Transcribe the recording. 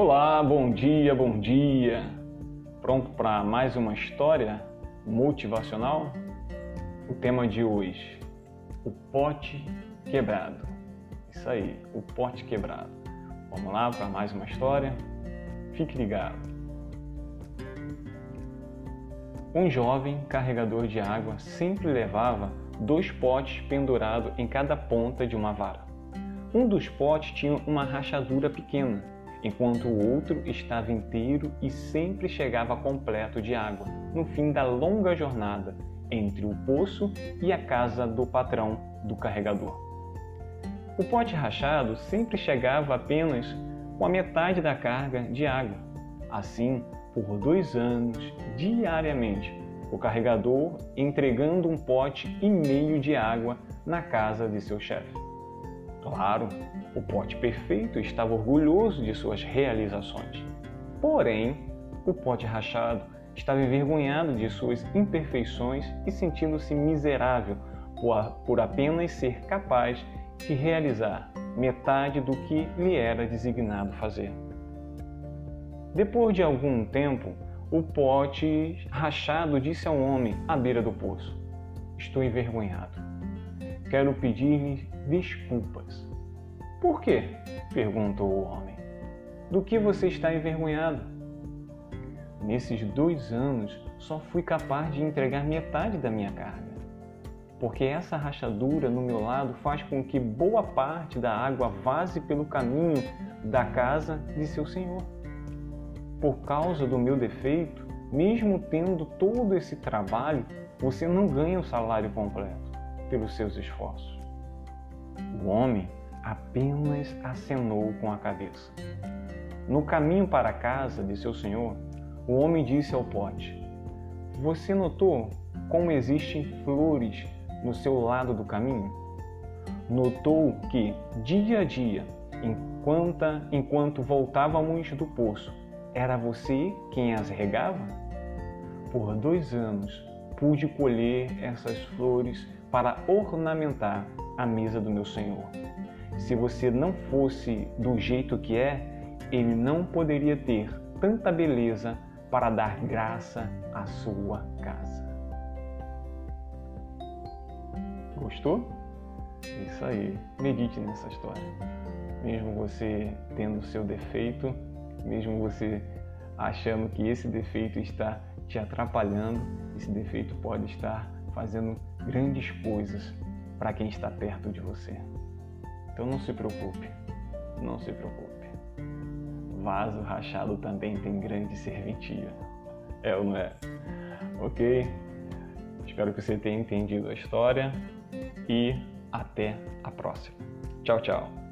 Olá, bom dia, bom dia. Pronto para mais uma história motivacional? O tema de hoje: o pote quebrado. Isso aí, o pote quebrado. Vamos lá para mais uma história? Fique ligado. Um jovem carregador de água sempre levava dois potes pendurados em cada ponta de uma vara. Um dos potes tinha uma rachadura pequena enquanto o outro estava inteiro e sempre chegava completo de água no fim da longa jornada entre o poço e a casa do patrão do carregador. O pote rachado sempre chegava apenas com a metade da carga de água. Assim, por dois anos, diariamente, o carregador entregando um pote e meio de água na casa de seu chefe. Claro, o pote perfeito estava orgulhoso de suas realizações. Porém, o pote rachado estava envergonhado de suas imperfeições e sentindo-se miserável por apenas ser capaz de realizar metade do que lhe era designado fazer. Depois de algum tempo, o pote rachado disse ao homem à beira do poço: Estou envergonhado. Quero pedir-lhe desculpas. Por quê? perguntou o homem. Do que você está envergonhado? Nesses dois anos só fui capaz de entregar metade da minha carga, porque essa rachadura no meu lado faz com que boa parte da água vaze pelo caminho da casa de seu senhor. Por causa do meu defeito, mesmo tendo todo esse trabalho, você não ganha o salário completo pelos seus esforços. O homem apenas acenou com a cabeça. No caminho para a casa de seu senhor, o homem disse ao pote: Você notou como existem flores no seu lado do caminho? Notou que, dia a dia, enquanto, enquanto voltávamos do poço, era você quem as regava? Por dois anos pude colher essas flores para ornamentar a mesa do meu Senhor. Se você não fosse do jeito que é, ele não poderia ter tanta beleza para dar graça à sua casa. Gostou? Isso aí, medite nessa história. Mesmo você tendo seu defeito, mesmo você achando que esse defeito está te atrapalhando, esse defeito pode estar fazendo grandes coisas para quem está perto de você. Então não se preocupe, não se preocupe. Vaso rachado também tem grande serventia. É ou não é? Ok? Espero que você tenha entendido a história e até a próxima. Tchau, tchau.